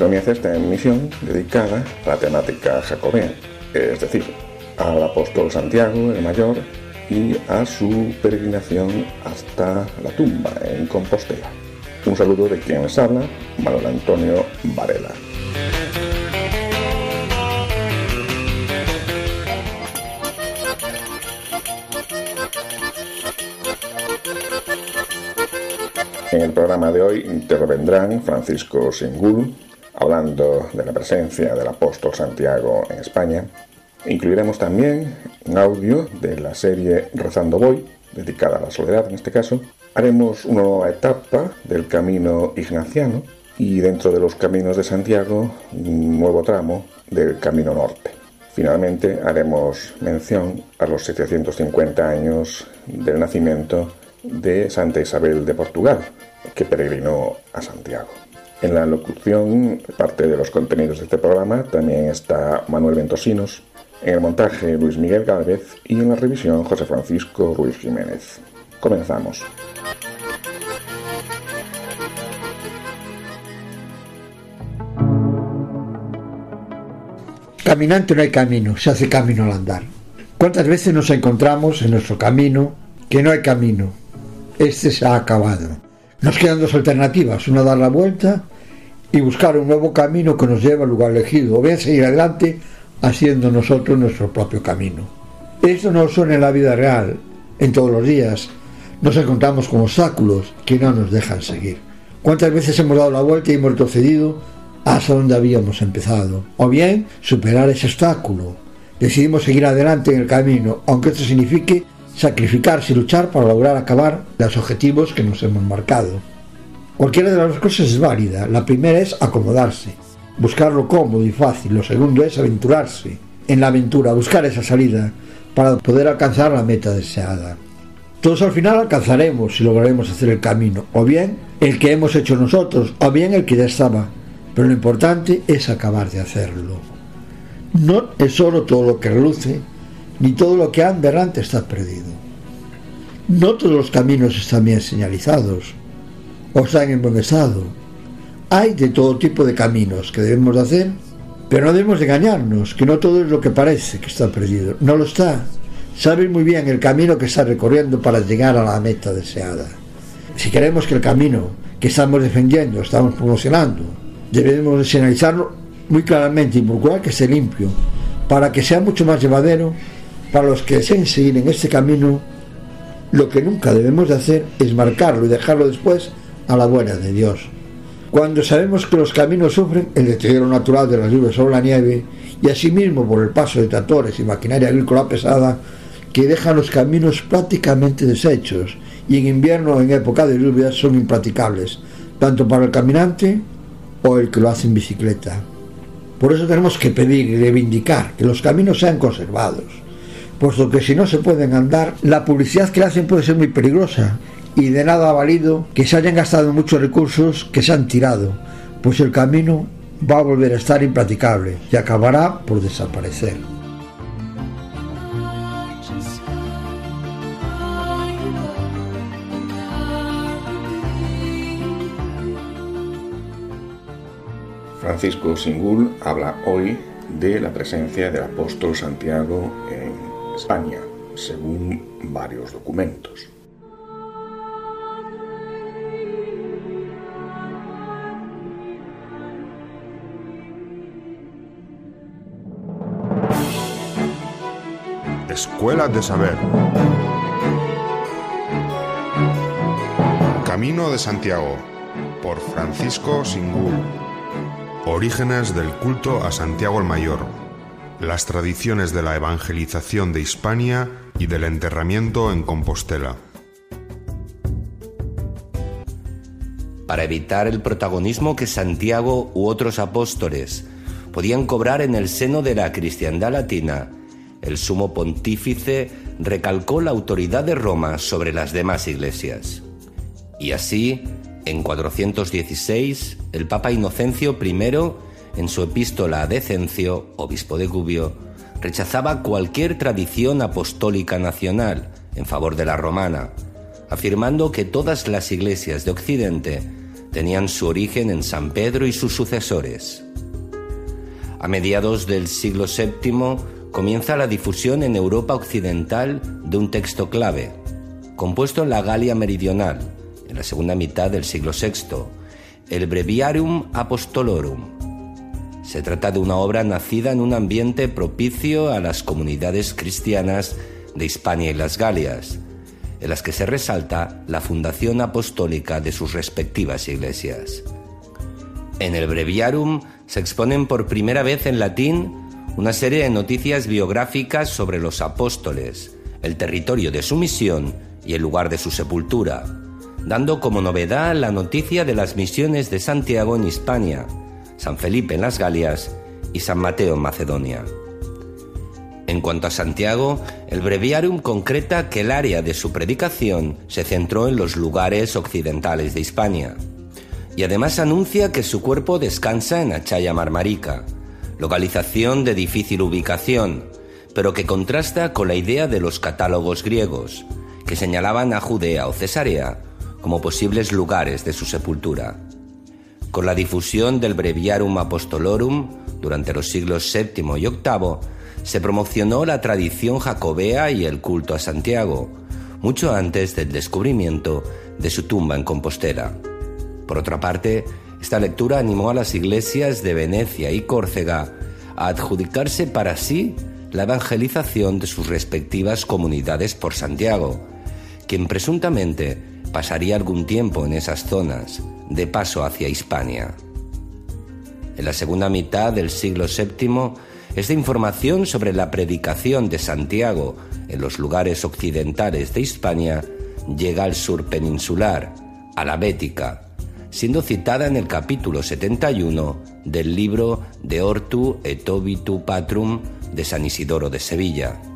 Comienza esta emisión dedicada a la temática jacobea, es decir, al apóstol Santiago el Mayor y a su peregrinación hasta la tumba en Compostela. Un saludo de quien les habla, Manuel Antonio Varela. En el programa de hoy intervendrán Francisco Singul, hablando de la presencia del apóstol Santiago en España. Incluiremos también un audio de la serie Rezando Voy, dedicada a la soledad en este caso. Haremos una nueva etapa del camino ignaciano y dentro de los caminos de Santiago un nuevo tramo del camino norte. Finalmente haremos mención a los 750 años del nacimiento de Santa Isabel de Portugal, que peregrinó a Santiago. En la locución, parte de los contenidos de este programa, también está Manuel Ventosinos, en el montaje Luis Miguel Gálvez y en la revisión José Francisco Ruiz Jiménez. Comenzamos. Caminante no hay camino, se hace camino al andar. ¿Cuántas veces nos encontramos en nuestro camino que no hay camino? Este se ha acabado. Nos quedan dos alternativas, una dar la vuelta y buscar un nuevo camino que nos lleve al lugar elegido, o bien seguir adelante haciendo nosotros nuestro propio camino. Esto no suena en la vida real, en todos los días. Nos encontramos con obstáculos que no nos dejan seguir. ¿Cuántas veces hemos dado la vuelta y hemos retrocedido hasta donde habíamos empezado? O bien superar ese obstáculo. Decidimos seguir adelante en el camino, aunque esto signifique sacrificarse y luchar para lograr acabar los objetivos que nos hemos marcado. Cualquiera de las dos cosas es válida. La primera es acomodarse, buscar lo cómodo y fácil. Lo segundo es aventurarse en la aventura, buscar esa salida para poder alcanzar la meta deseada. Todos al final alcanzaremos si lograremos hacer el camino, o bien el que hemos hecho nosotros, o bien el que ya estaba. Pero lo importante es acabar de hacerlo. No es solo todo lo que reluce, ni todo lo que anda errante está perdido. No todos los caminos están bien señalizados o están en buen estado. Hay de todo tipo de caminos que debemos de hacer, pero no debemos de engañarnos, que no todo es lo que parece que está perdido. No lo está. Sabes muy bien el camino que está recorriendo para llegar a la meta deseada. Si queremos que el camino que estamos defendiendo, estamos promocionando, debemos de señalizarlo muy claramente y procurar que esté limpio, para que sea mucho más llevadero para los que deseen seguir en este camino, lo que nunca debemos de hacer es marcarlo y dejarlo después a la buena de Dios. Cuando sabemos que los caminos sufren el deterioro natural de las lluvias sobre la nieve y asimismo por el paso de tractores y maquinaria agrícola pesada que dejan los caminos prácticamente deshechos y en invierno o en época de lluvias son impracticables, tanto para el caminante o el que lo hace en bicicleta. Por eso tenemos que pedir y reivindicar que los caminos sean conservados, puesto que si no se pueden andar, la publicidad que hacen puede ser muy peligrosa y de nada ha valido que se hayan gastado muchos recursos que se han tirado, pues el camino va a volver a estar impracticable y acabará por desaparecer. Francisco Singul habla hoy de la presencia del apóstol Santiago en España, según varios documentos. Escuela de Saber. Camino de Santiago, por Francisco Singul. Orígenes del culto a Santiago el Mayor. Las tradiciones de la evangelización de Hispania y del enterramiento en Compostela. para evitar el protagonismo que Santiago u otros apóstoles podían cobrar en el seno de la cristiandad latina, el sumo pontífice recalcó la autoridad de Roma sobre las demás iglesias. Y así, en 416, el Papa Inocencio I, en su epístola a Decencio, obispo de Gubbio, rechazaba cualquier tradición apostólica nacional en favor de la romana, afirmando que todas las iglesias de Occidente tenían su origen en San Pedro y sus sucesores. A mediados del siglo VII comienza la difusión en Europa Occidental de un texto clave, compuesto en la Galia Meridional, en la segunda mitad del siglo VI, el Breviarium Apostolorum. Se trata de una obra nacida en un ambiente propicio a las comunidades cristianas de Hispania y las Galias, en las que se resalta la fundación apostólica de sus respectivas iglesias. En el Breviarium se exponen por primera vez en latín una serie de noticias biográficas sobre los apóstoles, el territorio de su misión y el lugar de su sepultura, dando como novedad la noticia de las misiones de Santiago en Hispania, San Felipe en las Galias y San Mateo en Macedonia. En cuanto a Santiago, el breviarium concreta que el área de su predicación se centró en los lugares occidentales de Hispania, y además anuncia que su cuerpo descansa en Achaya Marmarica, localización de difícil ubicación, pero que contrasta con la idea de los catálogos griegos, que señalaban a Judea o Cesarea como posibles lugares de su sepultura. Con la difusión del Breviarum Apostolorum durante los siglos VII y VIII, se promocionó la tradición jacobea y el culto a Santiago, mucho antes del descubrimiento de su tumba en Compostela. Por otra parte, esta lectura animó a las iglesias de Venecia y Córcega a adjudicarse para sí la evangelización de sus respectivas comunidades por Santiago, quien presuntamente pasaría algún tiempo en esas zonas, de paso hacia Hispania. En la segunda mitad del siglo VII, esta información sobre la predicación de Santiago en los lugares occidentales de Hispania llega al sur peninsular, a la Bética, siendo citada en el capítulo 71 del libro De Ortu et Obitu Patrum de San Isidoro de Sevilla.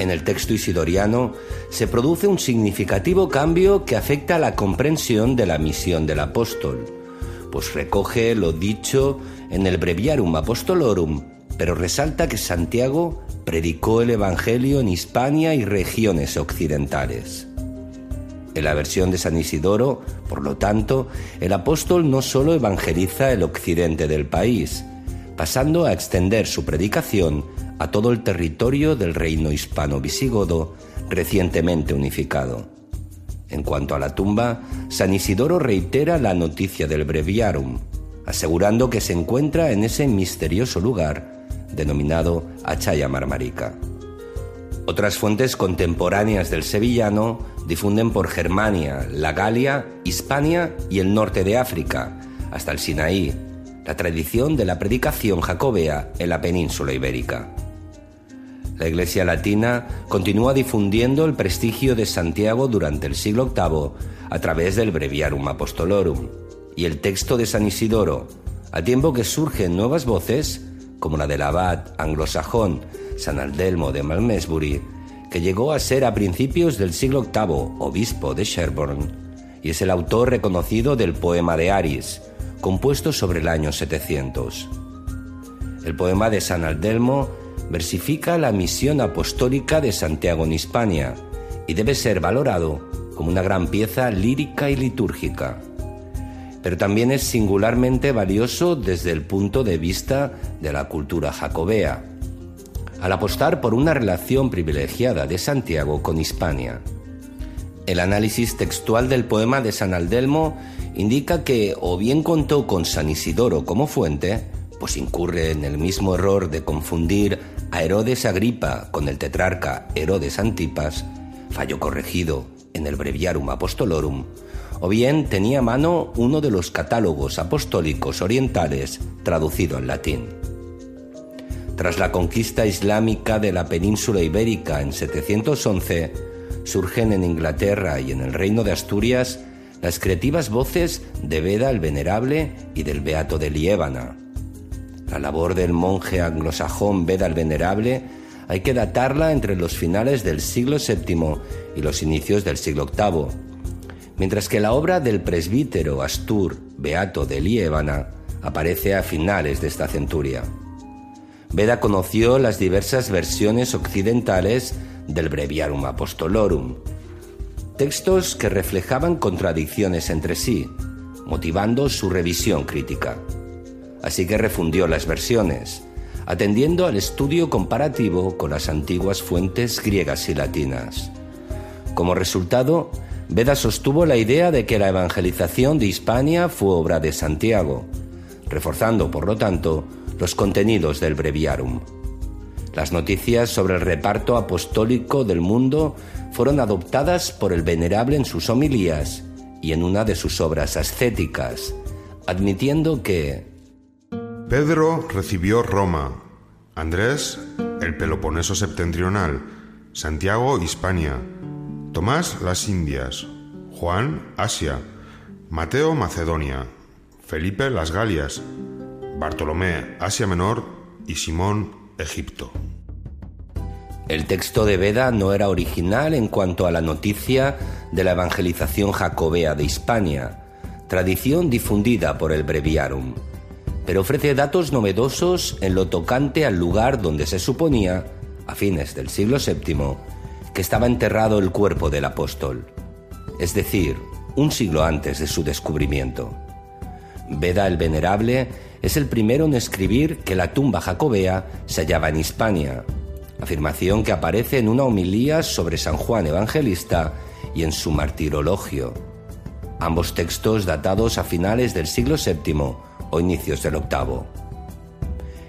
En el texto isidoriano se produce un significativo cambio que afecta a la comprensión de la misión del apóstol, pues recoge lo dicho en el Breviarum Apostolorum, pero resalta que Santiago predicó el Evangelio en Hispania y regiones occidentales. En la versión de San Isidoro, por lo tanto, el apóstol no solo evangeliza el occidente del país, pasando a extender su predicación a todo el territorio del reino hispano-visigodo recientemente unificado. En cuanto a la tumba, San Isidoro reitera la noticia del breviarum, asegurando que se encuentra en ese misterioso lugar denominado Achaya Marmarica. Otras fuentes contemporáneas del sevillano difunden por Germania, la Galia, Hispania y el norte de África, hasta el Sinaí, la tradición de la predicación jacobea en la península ibérica. La Iglesia Latina continúa difundiendo el prestigio de Santiago durante el siglo VIII a través del Breviarum Apostolorum y el texto de San Isidoro, a tiempo que surgen nuevas voces, como la del abad anglosajón San Aldelmo de Malmesbury, que llegó a ser a principios del siglo VIII obispo de Sherborne, y es el autor reconocido del poema de Aris, compuesto sobre el año 700. El poema de San Aldelmo versifica la misión apostólica de Santiago en Hispania y debe ser valorado como una gran pieza lírica y litúrgica. Pero también es singularmente valioso desde el punto de vista de la cultura jacobea al apostar por una relación privilegiada de Santiago con Hispania. El análisis textual del poema de San Aldelmo indica que o bien contó con San Isidoro como fuente, pues incurre en el mismo error de confundir a Herodes Agripa con el tetrarca Herodes Antipas, fallo corregido en el Breviarum Apostolorum, o bien tenía a mano uno de los catálogos apostólicos orientales traducido en latín. Tras la conquista islámica de la península ibérica en 711, surgen en Inglaterra y en el Reino de Asturias las creativas voces de Beda el Venerable y del Beato de Liébana. La labor del monje anglosajón Beda el Venerable hay que datarla entre los finales del siglo VII y los inicios del siglo VIII, mientras que la obra del presbítero Astur Beato de Liébana aparece a finales de esta centuria. Beda conoció las diversas versiones occidentales del Breviarum Apostolorum, textos que reflejaban contradicciones entre sí, motivando su revisión crítica. Así que refundió las versiones, atendiendo al estudio comparativo con las antiguas fuentes griegas y latinas. Como resultado, Beda sostuvo la idea de que la evangelización de Hispania fue obra de Santiago, reforzando, por lo tanto, los contenidos del breviarum. Las noticias sobre el reparto apostólico del mundo fueron adoptadas por el venerable en sus homilías y en una de sus obras ascéticas, admitiendo que Pedro recibió Roma, Andrés el Peloponeso septentrional, Santiago Hispania, Tomás las Indias, Juan Asia, Mateo Macedonia, Felipe las Galias, Bartolomé Asia Menor. Y Simón Egipto. El texto de Beda no era original en cuanto a la noticia de la evangelización jacobea de Hispania, tradición difundida por el Breviarum, pero ofrece datos novedosos en lo tocante al lugar donde se suponía, a fines del siglo VII, que estaba enterrado el cuerpo del apóstol, es decir, un siglo antes de su descubrimiento. Beda el Venerable es el primero en escribir que la tumba jacobea se hallaba en Hispania, afirmación que aparece en una homilía sobre San Juan Evangelista y en su martirologio, ambos textos datados a finales del siglo VII o inicios del VIII.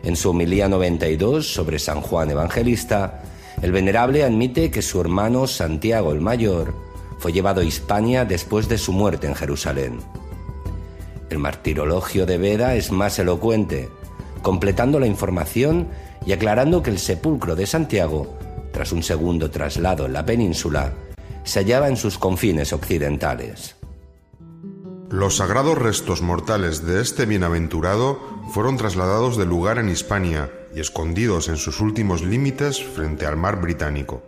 En su homilía 92 sobre San Juan Evangelista, el venerable admite que su hermano Santiago el Mayor fue llevado a Hispania después de su muerte en Jerusalén. El martirologio de Beda es más elocuente, completando la información y aclarando que el sepulcro de Santiago, tras un segundo traslado en la península, se hallaba en sus confines occidentales. Los sagrados restos mortales de este bienaventurado fueron trasladados de lugar en Hispania y escondidos en sus últimos límites frente al mar británico.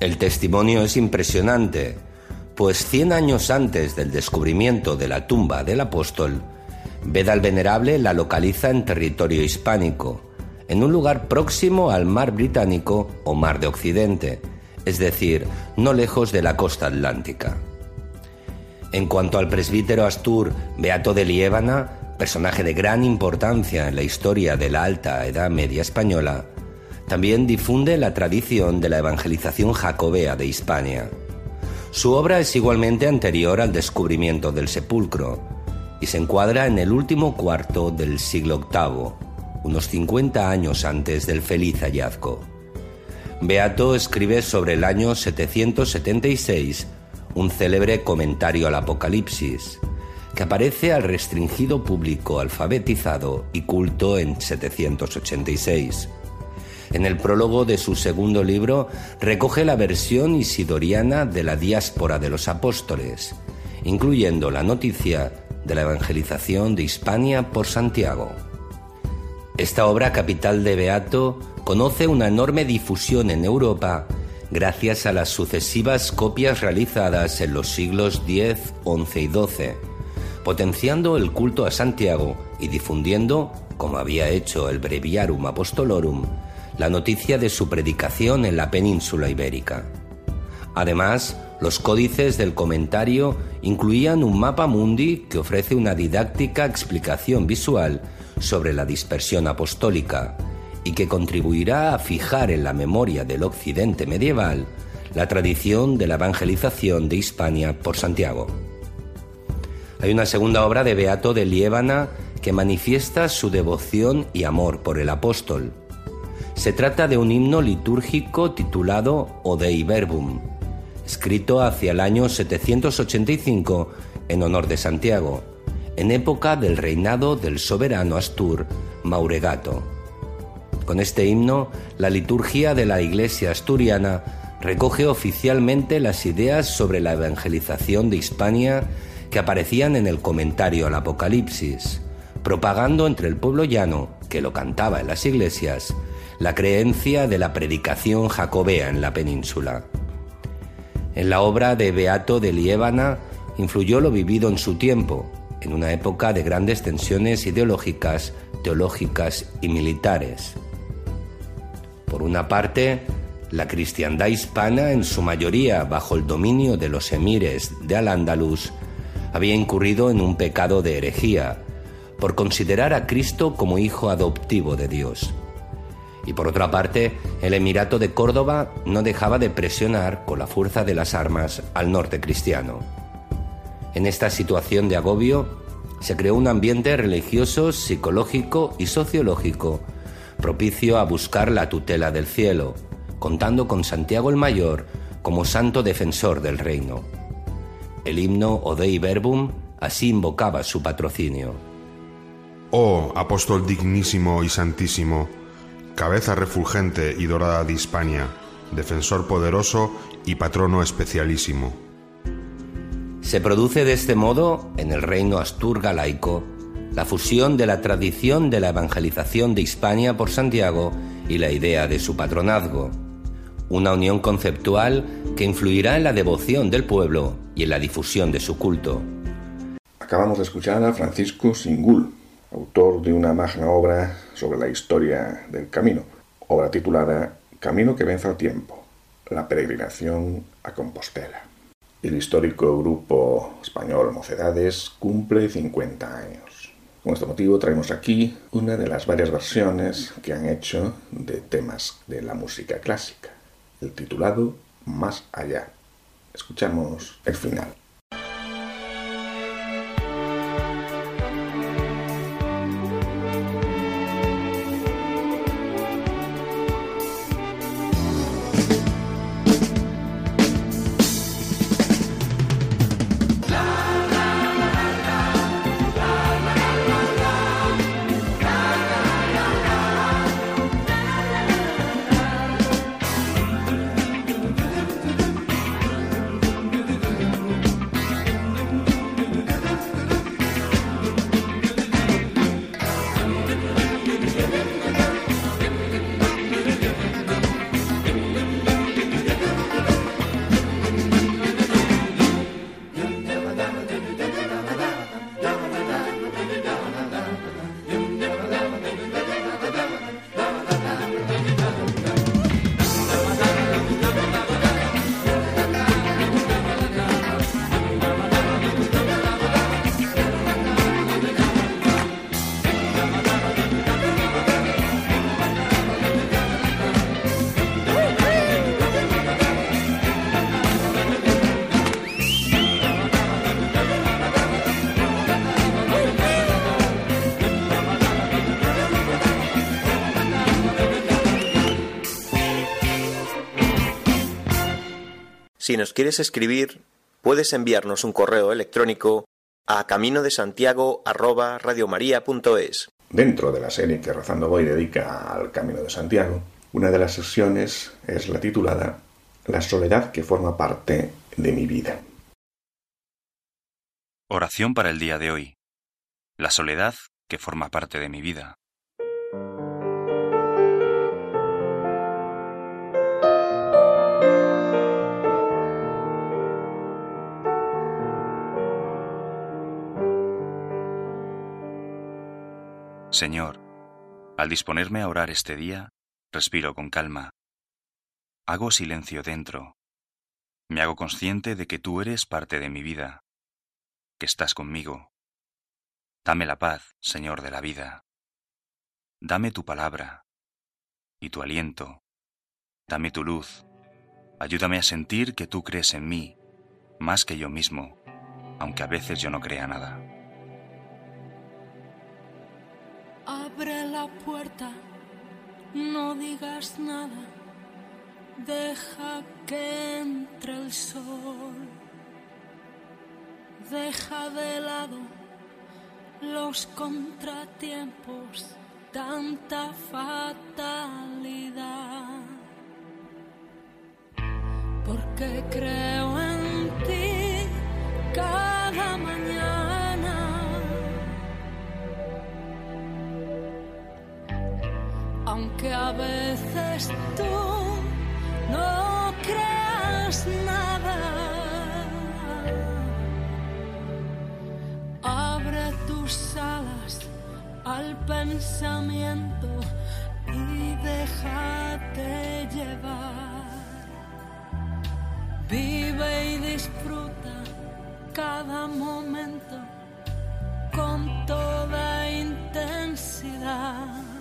El testimonio es impresionante, pues cien años antes del descubrimiento de la tumba del apóstol, Beda el Venerable la localiza en territorio hispánico, en un lugar próximo al mar británico o mar de Occidente, es decir, no lejos de la costa atlántica. En cuanto al presbítero Astur Beato de Liébana, personaje de gran importancia en la historia de la Alta Edad Media española, también difunde la tradición de la evangelización jacobea de Hispania. Su obra es igualmente anterior al descubrimiento del sepulcro y se encuadra en el último cuarto del siglo VIII, unos 50 años antes del feliz hallazgo. Beato escribe sobre el año 776 un célebre comentario al Apocalipsis, que aparece al restringido público alfabetizado y culto en 786. En el prólogo de su segundo libro recoge la versión isidoriana de la diáspora de los apóstoles, incluyendo la noticia de la evangelización de Hispania por Santiago. Esta obra capital de Beato conoce una enorme difusión en Europa gracias a las sucesivas copias realizadas en los siglos X, XI y XII, potenciando el culto a Santiago y difundiendo, como había hecho el Breviarum Apostolorum, la noticia de su predicación en la península ibérica. Además, los códices del comentario incluían un mapa mundi que ofrece una didáctica explicación visual sobre la dispersión apostólica y que contribuirá a fijar en la memoria del occidente medieval la tradición de la evangelización de Hispania por Santiago. Hay una segunda obra de Beato de Liébana que manifiesta su devoción y amor por el apóstol. Se trata de un himno litúrgico titulado Odei Verbum, escrito hacia el año 785 en honor de Santiago, en época del reinado del soberano Astur Mauregato. Con este himno, la liturgia de la iglesia asturiana recoge oficialmente las ideas sobre la evangelización de Hispania que aparecían en el comentario al Apocalipsis, propagando entre el pueblo llano, que lo cantaba en las iglesias, la creencia de la predicación jacobea en la península. En la obra de Beato de Liébana influyó lo vivido en su tiempo, en una época de grandes tensiones ideológicas, teológicas y militares. Por una parte, la cristiandad hispana, en su mayoría bajo el dominio de los emires de Al-Ándalus, había incurrido en un pecado de herejía por considerar a Cristo como hijo adoptivo de Dios. Y por otra parte, el Emirato de Córdoba no dejaba de presionar con la fuerza de las armas al norte cristiano. En esta situación de agobio, se creó un ambiente religioso, psicológico y sociológico propicio a buscar la tutela del cielo, contando con Santiago el Mayor como santo defensor del reino. El himno Odei Verbum así invocaba su patrocinio. Oh apóstol dignísimo y santísimo, cabeza refulgente y dorada de Hispania, defensor poderoso y patrono especialísimo. Se produce de este modo, en el reino asturga laico, la fusión de la tradición de la evangelización de Hispania por Santiago y la idea de su patronazgo, una unión conceptual que influirá en la devoción del pueblo y en la difusión de su culto. Acabamos de escuchar a Francisco Singul, autor de una magna obra sobre la historia del camino, obra titulada Camino que vence al tiempo, la peregrinación a Compostela. El histórico grupo español Mocedades cumple 50 años. Con este motivo traemos aquí una de las varias versiones que han hecho de temas de la música clásica, el titulado Más allá. Escuchamos el final. Si nos quieres escribir, puedes enviarnos un correo electrónico a camino de Santiago Dentro de la serie que Rezando Voy dedica al Camino de Santiago, una de las sesiones es la titulada La soledad que forma parte de mi vida. Oración para el día de hoy. La soledad que forma parte de mi vida. Señor, al disponerme a orar este día, respiro con calma. Hago silencio dentro. Me hago consciente de que tú eres parte de mi vida, que estás conmigo. Dame la paz, Señor de la vida. Dame tu palabra y tu aliento. Dame tu luz. Ayúdame a sentir que tú crees en mí, más que yo mismo, aunque a veces yo no crea nada. Abre la puerta, no digas nada, deja que entre el sol. Deja de lado los contratiempos, tanta fatalidad. porque creo en ti cada mañana. Aunque a veces tú no creas nada, abre tus alas al pensamiento y déjate llevar. Vive y disfruta cada momento con toda intensidad.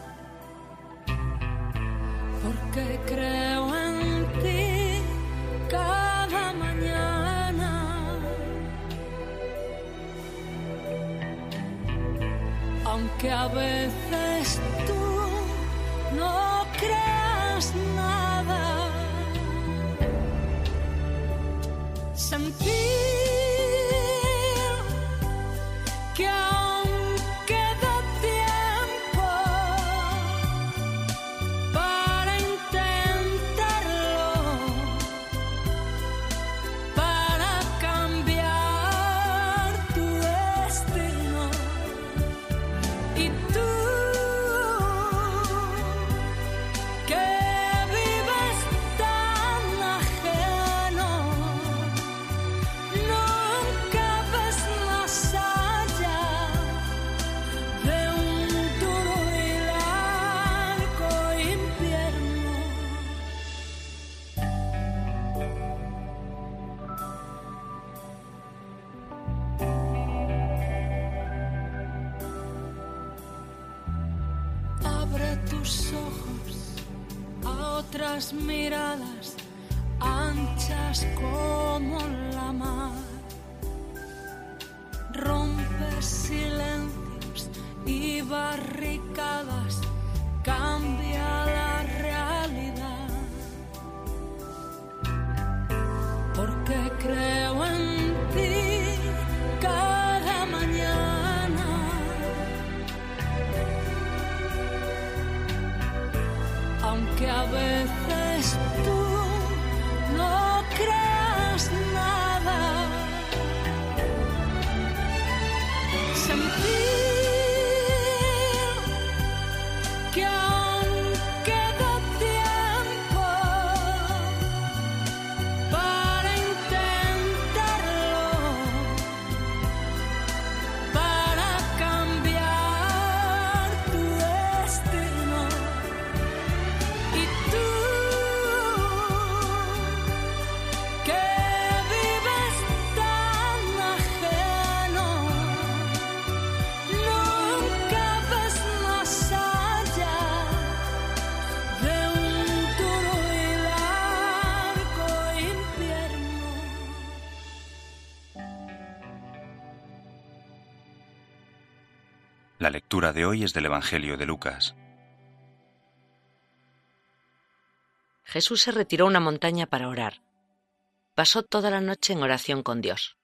Porque creo en ti cada mañana. Aunque a veces tú no creas nada. Sentir barricadas, de hoy es del Evangelio de Lucas. Jesús se retiró a una montaña para orar. Pasó toda la noche en oración con Dios.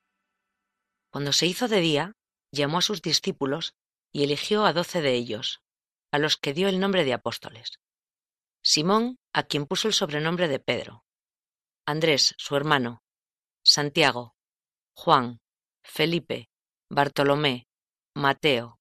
Cuando se hizo de día, llamó a sus discípulos y eligió a doce de ellos, a los que dio el nombre de apóstoles. Simón, a quien puso el sobrenombre de Pedro. Andrés, su hermano. Santiago. Juan. Felipe. Bartolomé. Mateo.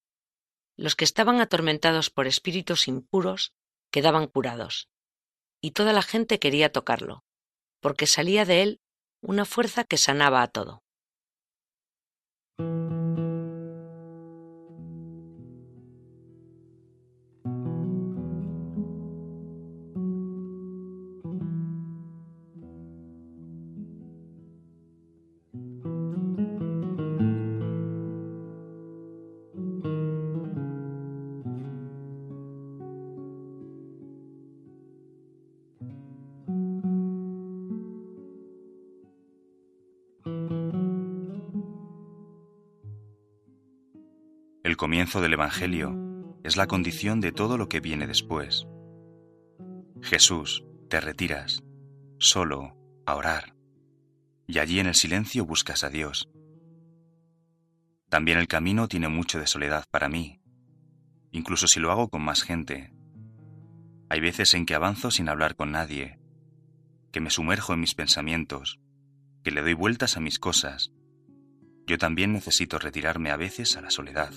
Los que estaban atormentados por espíritus impuros quedaban curados y toda la gente quería tocarlo, porque salía de él una fuerza que sanaba a todo. Comienzo del Evangelio es la condición de todo lo que viene después. Jesús, te retiras, solo, a orar, y allí en el silencio buscas a Dios. También el camino tiene mucho de soledad para mí, incluso si lo hago con más gente. Hay veces en que avanzo sin hablar con nadie, que me sumerjo en mis pensamientos, que le doy vueltas a mis cosas. Yo también necesito retirarme a veces a la soledad.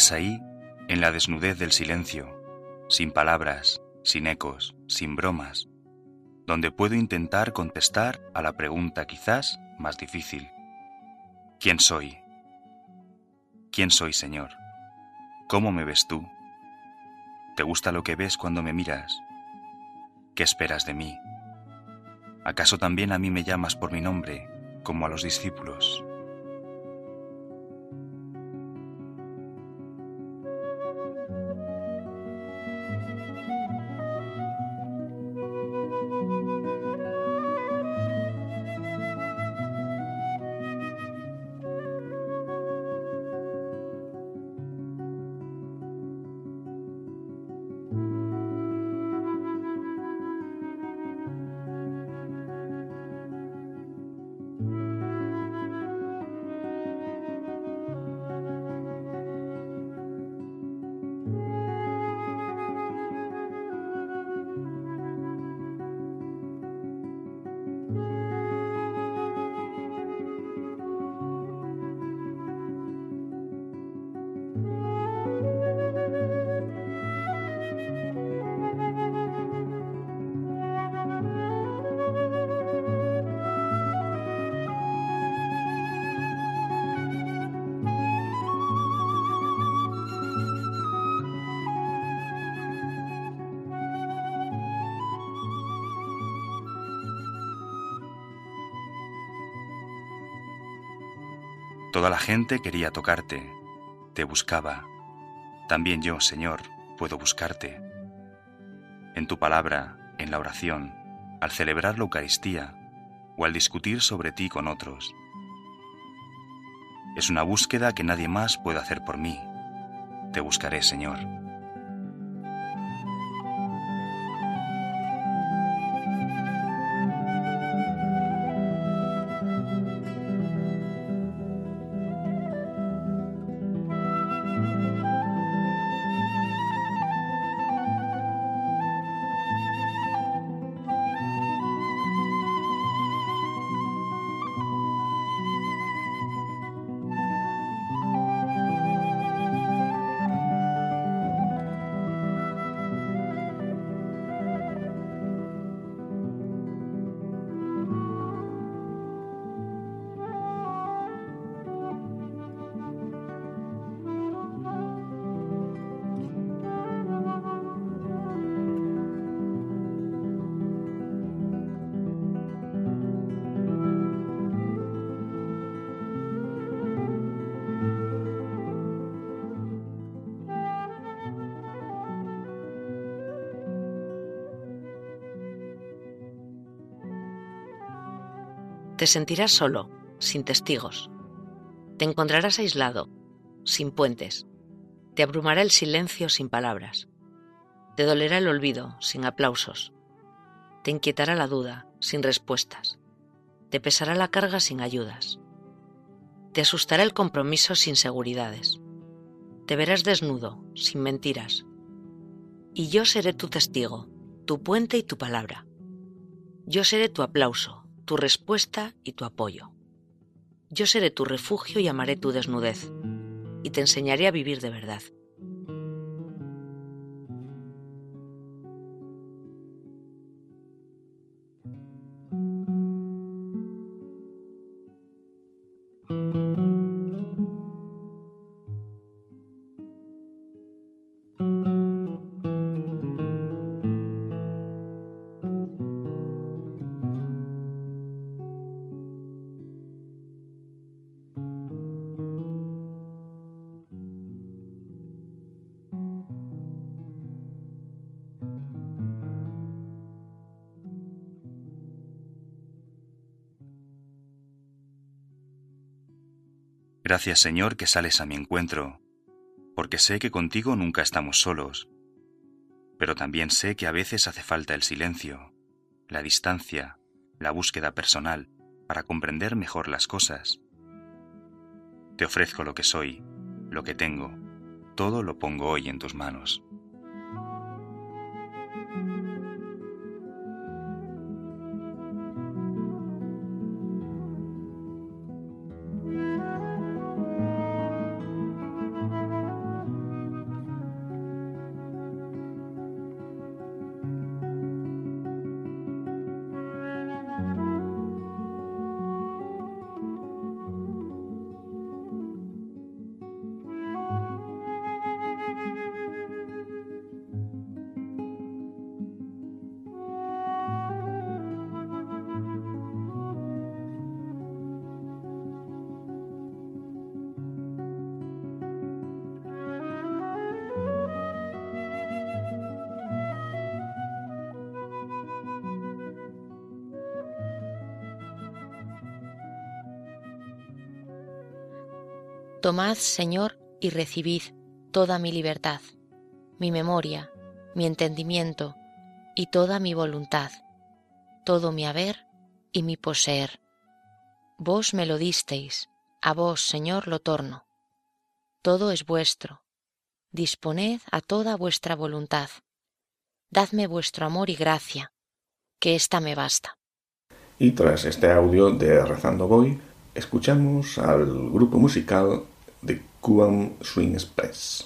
Es ahí, en la desnudez del silencio, sin palabras, sin ecos, sin bromas, donde puedo intentar contestar a la pregunta quizás más difícil. ¿Quién soy? ¿Quién soy, Señor? ¿Cómo me ves tú? ¿Te gusta lo que ves cuando me miras? ¿Qué esperas de mí? ¿Acaso también a mí me llamas por mi nombre, como a los discípulos? Toda la gente quería tocarte, te buscaba. También yo, Señor, puedo buscarte. En tu palabra, en la oración, al celebrar la Eucaristía o al discutir sobre ti con otros. Es una búsqueda que nadie más puede hacer por mí. Te buscaré, Señor. Te sentirás solo, sin testigos. Te encontrarás aislado, sin puentes. Te abrumará el silencio sin palabras. Te dolerá el olvido, sin aplausos. Te inquietará la duda, sin respuestas. Te pesará la carga sin ayudas. Te asustará el compromiso sin seguridades. Te verás desnudo, sin mentiras. Y yo seré tu testigo, tu puente y tu palabra. Yo seré tu aplauso, tu respuesta y tu apoyo. Yo seré tu refugio y amaré tu desnudez, y te enseñaré a vivir de verdad. Gracias Señor que sales a mi encuentro, porque sé que contigo nunca estamos solos, pero también sé que a veces hace falta el silencio, la distancia, la búsqueda personal, para comprender mejor las cosas. Te ofrezco lo que soy, lo que tengo, todo lo pongo hoy en tus manos. Tomad, Señor, y recibid toda mi libertad, mi memoria, mi entendimiento y toda mi voluntad, todo mi haber y mi poseer. Vos me lo disteis, a vos, Señor, lo torno. Todo es vuestro. Disponed a toda vuestra voluntad. Dadme vuestro amor y gracia, que ésta me basta. Y tras este audio de Rezando Voy, escuchamos al grupo musical the Guam Swing Space.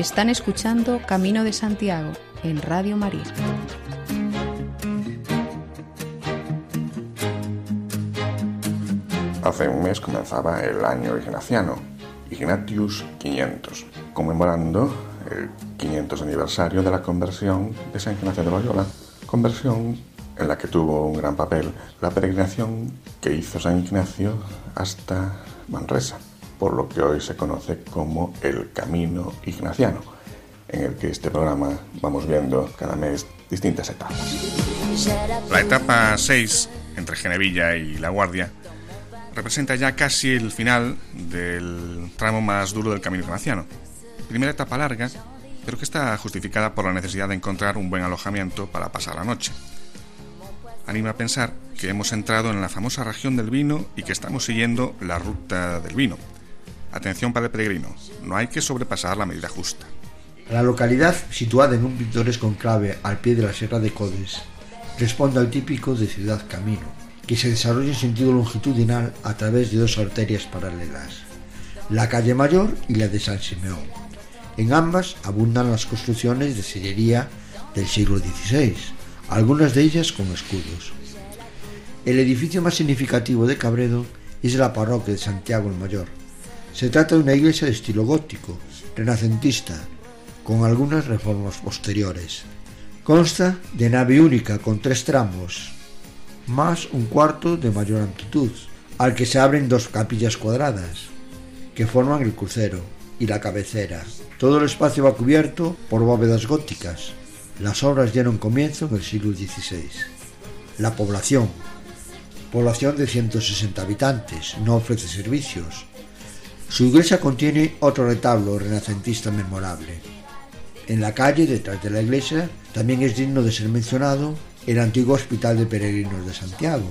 Están escuchando Camino de Santiago en Radio María. Hace un mes comenzaba el año ignaciano, Ignatius 500, conmemorando el 500 aniversario de la conversión de San Ignacio de Loyola, conversión en la que tuvo un gran papel la peregrinación que hizo San Ignacio hasta Manresa, por lo que hoy se conoce como el Camino Ignaciano, en el que este programa vamos viendo cada mes distintas etapas. La etapa 6, entre Genevilla y La Guardia, representa ya casi el final del tramo más duro del Camino Ignaciano. Primera etapa larga, pero que está justificada por la necesidad de encontrar un buen alojamiento para pasar la noche. Anima a pensar que hemos entrado en la famosa región del vino y que estamos siguiendo la ruta del vino. Atención para el peregrino, no hay que sobrepasar la medida justa. La localidad, situada en un pintoresco enclave al pie de la Sierra de Codes, responde al típico de ciudad camino, que se desarrolla en sentido longitudinal a través de dos arterias paralelas, la calle Mayor y la de San Simeón. En ambas abundan las construcciones de sillería del siglo XVI, algunas de ellas con escudos. El edificio más significativo de Cabredo es la parroquia de Santiago el Mayor. Se trata de una iglesia de estilo gótico, renacentista, con algunas reformas posteriores. Consta de nave única con tres tramos, más un cuarto de mayor amplitud, al que se abren dos capillas cuadradas, que forman el crucero y la cabecera. Todo el espacio va cubierto por bóvedas góticas. Las obras dieron comienzo en el siglo XVI. La población. Población de 160 habitantes, no ofrece servicios. Su iglesia contiene otro retablo renacentista memorable. En la calle, detrás de la iglesia, también es digno de ser mencionado el antiguo Hospital de Peregrinos de Santiago.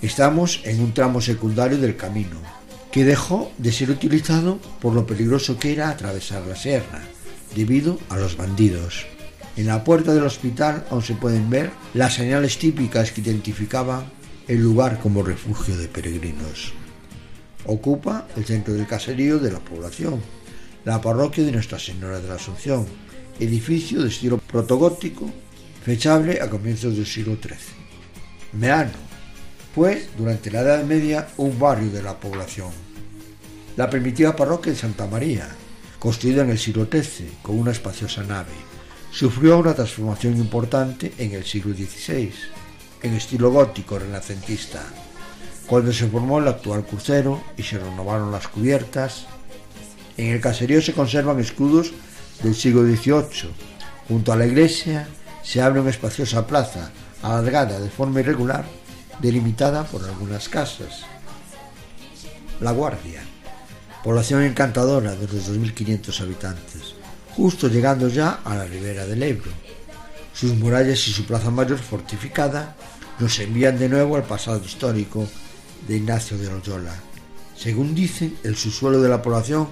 Estamos en un tramo secundario del camino, que dejó de ser utilizado por lo peligroso que era atravesar la sierra, debido a los bandidos. En la puerta del hospital aún se pueden ver las señales típicas que identificaban el lugar como refugio de peregrinos. Ocupa el centro del caserío de la población, la parroquia de Nuestra Señora de la Asunción, edificio de estilo protogótico, fechable a comienzos del siglo XIII. Meano fue durante la Edad Media un barrio de la población. La primitiva parroquia de Santa María, construida en el siglo XIII con una espaciosa nave, sufrió una transformación importante en el siglo XVI, en estilo gótico renacentista, cuando se formó el actual crucero y se renovaron las cubiertas. En el caserío se conservan escudos del siglo XVIII. Junto a la iglesia se abre una espaciosa plaza, alargada de forma irregular, delimitada por algunas casas. La Guardia, población encantadora de los 2.500 habitantes, justo llegando ya a la ribera del Ebro. Sus murallas y su plaza mayor fortificada nos envían de nuevo al pasado histórico de Ignacio de Loyola. Según dicen, el subsuelo de la población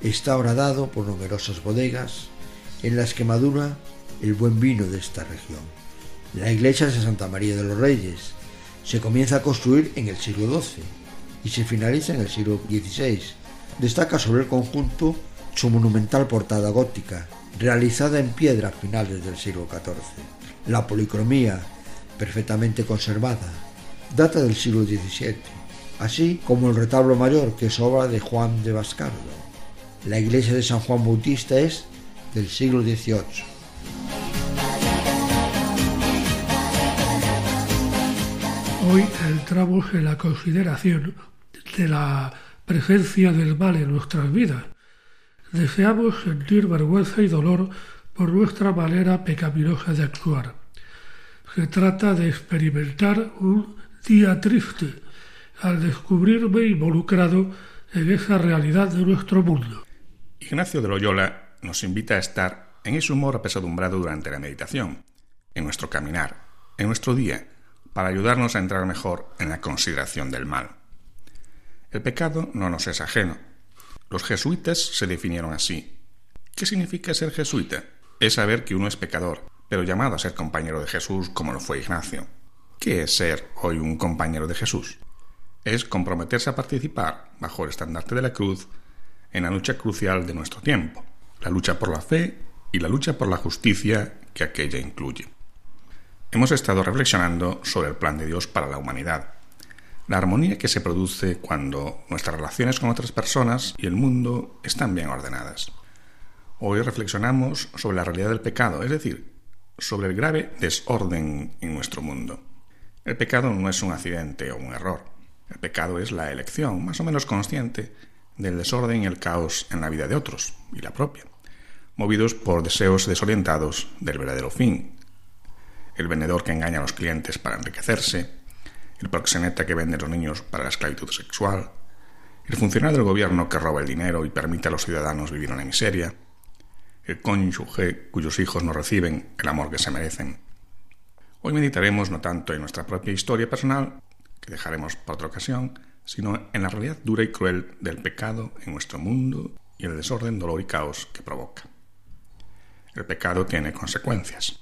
está horadado por numerosas bodegas en las que madura el buen vino de esta región. La iglesia de Santa María de los Reyes se comienza a construir en el siglo XII y se finaliza en el siglo XVI. Destaca sobre el conjunto su monumental portada gótica, realizada en piedra a finales del siglo XIV. La policromía, perfectamente conservada, data del siglo XVII, así como el retablo mayor, que es obra de Juan de Bascardo. La iglesia de San Juan Bautista es del siglo XVIII. Hoy entramos en la consideración de la presencia del mal en nuestras vidas. Deseamos sentir vergüenza y dolor por nuestra manera pecaminosa de actuar. Se trata de experimentar un día triste al descubrirme involucrado en esa realidad de nuestro mundo. Ignacio de Loyola nos invita a estar en ese humor apesadumbrado durante la meditación, en nuestro caminar, en nuestro día, para ayudarnos a entrar mejor en la consideración del mal. El pecado no nos es ajeno. Los jesuitas se definieron así. ¿Qué significa ser jesuita? Es saber que uno es pecador, pero llamado a ser compañero de Jesús como lo fue Ignacio. ¿Qué es ser hoy un compañero de Jesús? Es comprometerse a participar, bajo el estandarte de la cruz, en la lucha crucial de nuestro tiempo. la lucha por la fe y la lucha por la justicia que aquella incluye. Hemos estado reflexionando sobre el plan de Dios para la humanidad, la armonía que se produce cuando nuestras relaciones con otras personas y el mundo están bien ordenadas. Hoy reflexionamos sobre la realidad del pecado, es decir, sobre el grave desorden en nuestro mundo. El pecado no es un accidente o un error. El pecado es la elección, más o menos consciente, del desorden y el caos en la vida de otros y la propia, movidos por deseos desorientados del verdadero fin. El vendedor que engaña a los clientes para enriquecerse, el proxeneta que vende a los niños para la esclavitud sexual, el funcionario del gobierno que roba el dinero y permite a los ciudadanos vivir en la miseria, el cónyuge cuyos hijos no reciben el amor que se merecen. Hoy meditaremos no tanto en nuestra propia historia personal, que dejaremos para otra ocasión, sino en la realidad dura y cruel del pecado en nuestro mundo y el desorden, dolor y caos que provoca. El pecado tiene consecuencias.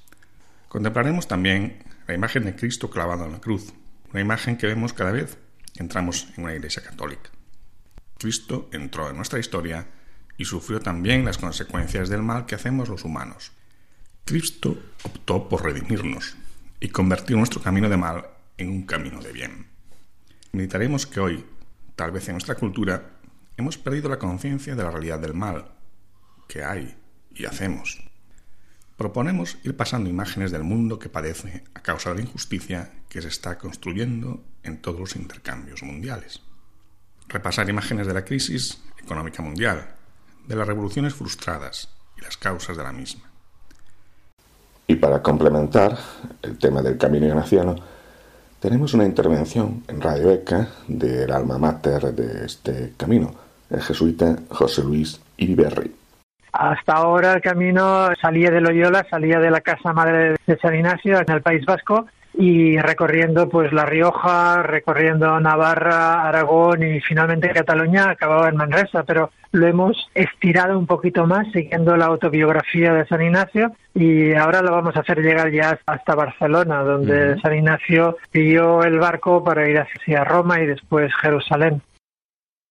Contemplaremos también la imagen de Cristo clavado en la cruz, una imagen que vemos cada vez que entramos en una iglesia católica. Cristo entró en nuestra historia y sufrió también las consecuencias del mal que hacemos los humanos. Cristo optó por redimirnos y convertir nuestro camino de mal en un camino de bien. Meditaremos que hoy, tal vez en nuestra cultura, hemos perdido la conciencia de la realidad del mal que hay y hacemos. Proponemos ir pasando imágenes del mundo que padece a causa de la injusticia que se está construyendo en todos los intercambios mundiales. Repasar imágenes de la crisis económica mundial, de las revoluciones frustradas y las causas de la misma. Y para complementar el tema del camino ignaciano, tenemos una intervención en Radio ECA del alma mater de este camino, el jesuita José Luis Iriberri. Hasta ahora el camino salía de Loyola, salía de la Casa Madre de San Ignacio en el País Vasco y recorriendo pues La Rioja, recorriendo Navarra, Aragón y finalmente Cataluña, acababa en Manresa, pero lo hemos estirado un poquito más siguiendo la autobiografía de San Ignacio y ahora lo vamos a hacer llegar ya hasta Barcelona, donde. San Ignacio pidió el barco para ir hacia Roma y después Jerusalén.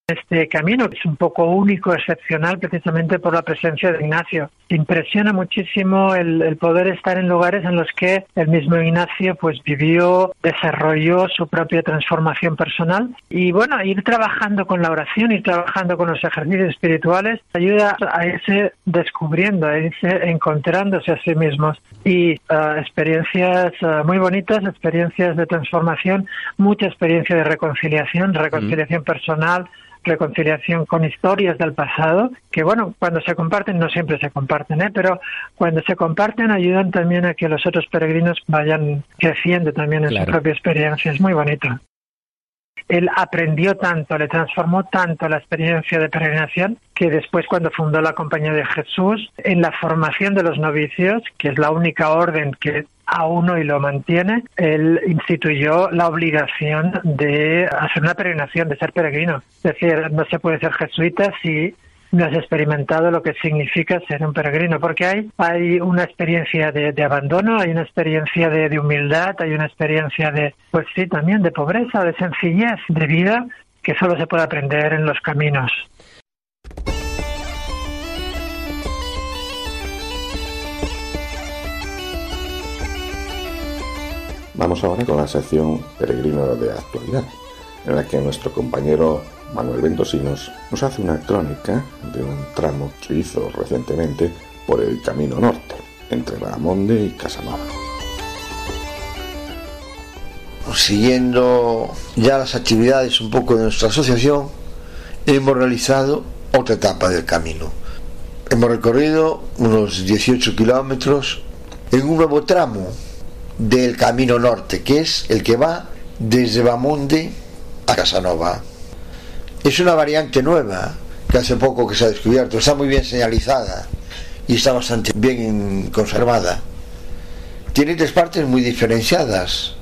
Este camino que es un poco único, excepcional, precisamente por la presencia de Ignacio. Impresiona muchísimo el, el poder estar en lugares en los que el mismo Ignacio pues vivió, desarrolló su propia transformación personal. Y bueno, ir trabajando con la oración, ir trabajando con los ejercicios espirituales ayuda a irse descubriendo, a irse encontrándose a sí mismos. Y ah, experiencias ah, muy bonitas, experiencias de transformación, mucha experiencia de reconciliación, reconciliación personal, reconciliación con historias del pasado, que bueno, cuando se comparten, no siempre se comparten, ¿eh? pero cuando se comparten ayudan también a que los otros peregrinos vayan creciendo también en Claro. su propia experiencia. Es muy bonito. Él aprendió tanto, le transformó tanto la experiencia de peregrinación que después cuando fundó la Compañía de Jesús, en la formación de los novicios, que es la única orden que aún hoy lo mantiene, él instituyó la obligación de hacer una peregrinación, de ser peregrino. Es decir, no se puede ser jesuita si no has experimentado lo que significa ser un peregrino, porque hay, hay una experiencia de, de abandono, hay una experiencia de, de humildad, hay una experiencia de, pues sí, también de pobreza, de sencillez de vida que solo se puede aprender en los caminos. Vamos ahora con la sección Peregrino de Actualidad, en la que nuestro compañero Manuel Ventosinos nos hace una crónica de un tramo que hizo recientemente por el Camino Norte, entre Baramonde y Casanova. Siguiendo ya las actividades un poco de nuestra asociación, hemos realizado otra etapa del camino. Hemos recorrido unos 18 kilómetros en un nuevo tramo del Camino Norte, que es el que va desde Bamonde a Casanova. Es una variante nueva que hace poco que se ha descubierto, está muy bien señalizada y está bastante bien conservada. Tiene tres partes muy diferenciadas.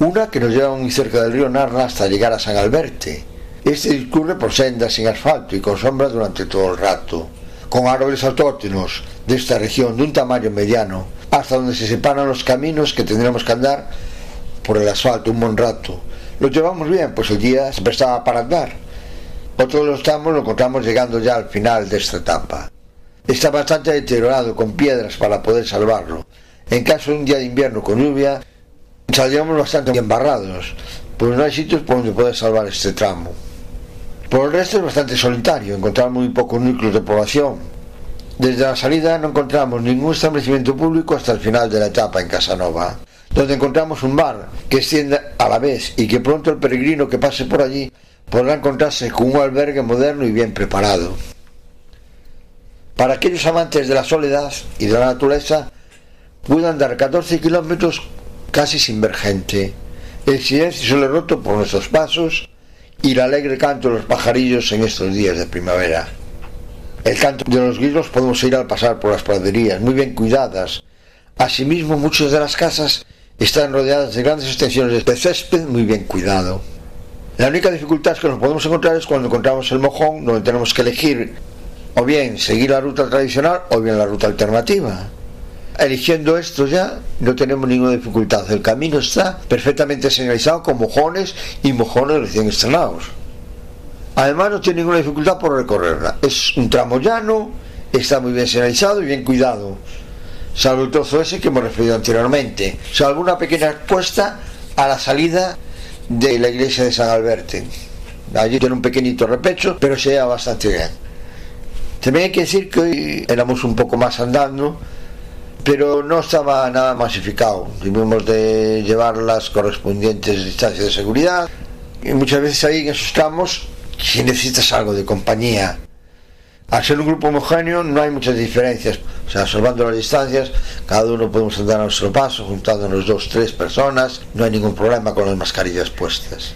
Una que nos lleva muy cerca del río Narla hasta llegar a San Alberte. Este discurre por sendas sin asfalto y con sombra durante todo el rato, con árboles autóctonos de esta región de un tamaño mediano, hasta donde se separan los caminos que tendremos que andar por el asfalto un buen rato. Lo llevamos bien, pues el día se prestaba para andar. Otro de los lo encontramos llegando ya al final de esta etapa. está bastante deteriorado con piedras para poder salvarlo. En caso de un día de invierno con lluvia, saldríamos bastante embarrados, pues no hay sitios por donde poder salvar este tramo. Por el resto es bastante solitario, encontramos muy pocos núcleos de población. Desde la salida no encontramos ningún establecimiento público hasta el final de la etapa en Casanova, donde encontramos un bar que extiende a la vez y que pronto el peregrino que pase por allí podrá encontrarse con un albergue moderno y bien preparado. Para aquellos amantes de la soledad y de la naturaleza, pude andar 14 kilómetros casi sin ver gente. El silencio se le roto por nuestros pasos y el alegre canto de los pajarillos en estos días de primavera. El canto de los grillos podemos oír al pasar por las praderías, muy bien cuidadas. Asimismo, muchas de las casas están rodeadas de grandes extensiones de césped muy bien cuidado. La única dificultad que nos podemos encontrar es cuando encontramos el mojón, donde tenemos que elegir o bien seguir la ruta tradicional o bien la ruta alternativa. Eligiendo esto ya no tenemos ninguna dificultad. El camino está perfectamente señalizado con mojones y mojones recién estrenados. Además no tiene ninguna dificultad por recorrerla. Es un tramo llano, está muy bien señalizado y bien cuidado. Salvo el trozo ese que hemos referido anteriormente. Salvo una pequeña expuesta a la salida de la iglesia de San Alberto. Allí tiene un pequeñito repecho, pero se lleva bastante bien. También hay que decir que hoy éramos un poco más andando, pero no estaba nada masificado. Tuvimos de llevar las correspondientes distancias de seguridad. Y muchas veces ahí en esos tramos, si necesitas algo de compañía, al ser un grupo homogéneo no hay muchas diferencias. O sea, salvando las distancias, cada uno podemos andar a nuestro paso, juntándonos dos, tres personas, no hay ningún problema con las mascarillas puestas.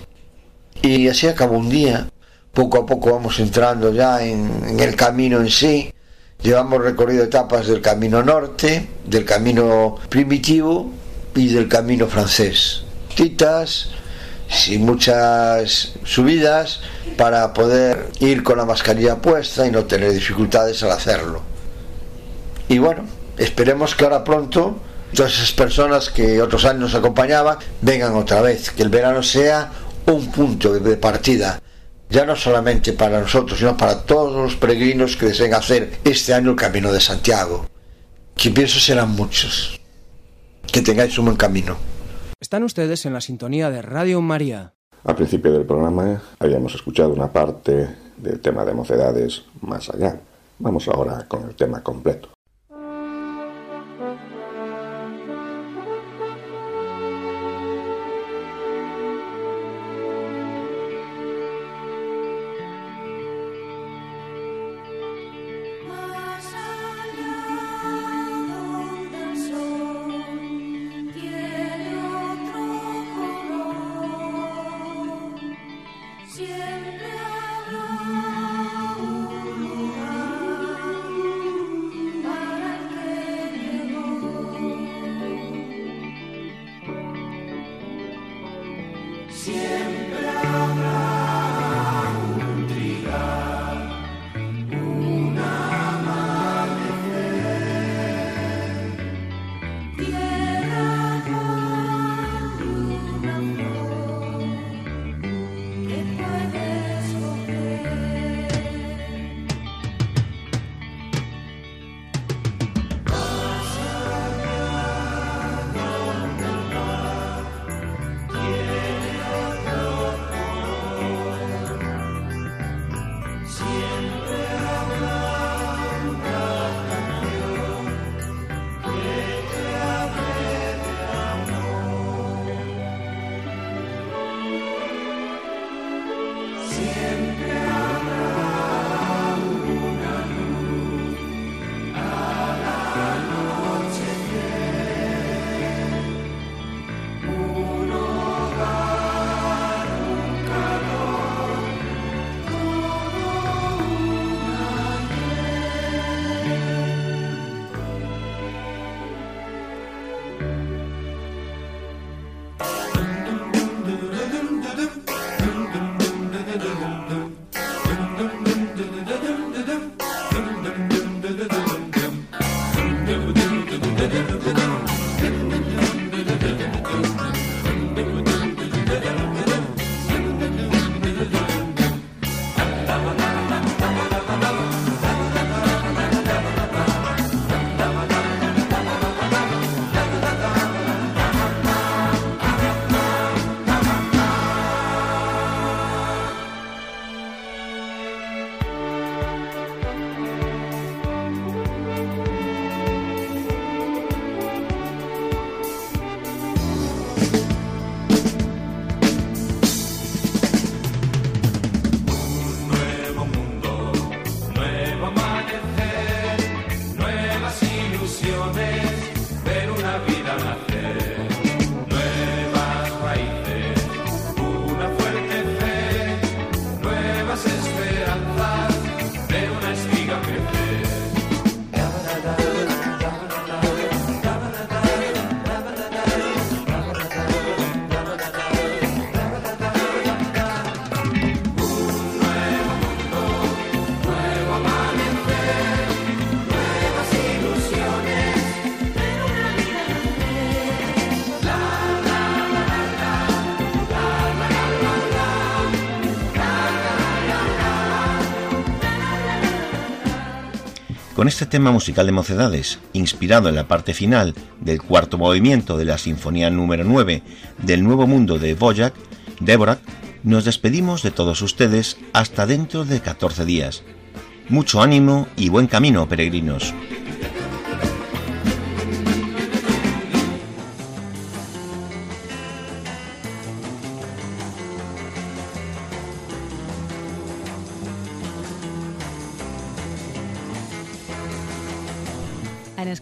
Y así acabó un día. Poco a poco vamos entrando ya en, en el camino en sí. Llevamos recorrido etapas del camino norte, del camino primitivo y del camino francés. Titas, sin muchas subidas, para poder ir con la mascarilla puesta y no tener dificultades al hacerlo. Y bueno, esperemos que ahora pronto todas esas personas que otros años nos acompañaban vengan otra vez, que el verano sea un punto de partida, ya no solamente para nosotros, sino para todos los peregrinos que deseen hacer este año el Camino de Santiago, que pienso serán muchos. Que tengáis un buen camino. Están ustedes en la sintonía de Radio María. Al principio del programa habíamos escuchado una parte del tema de mocedades más allá. Vamos ahora con el tema completo. Tema musical de Mocedades, inspirado en la parte final del cuarto movimiento de la Sinfonía número 9 del Nuevo Mundo de Boyac, Dvorak, nos despedimos de todos ustedes hasta dentro de 14 días. Mucho ánimo y buen camino, peregrinos.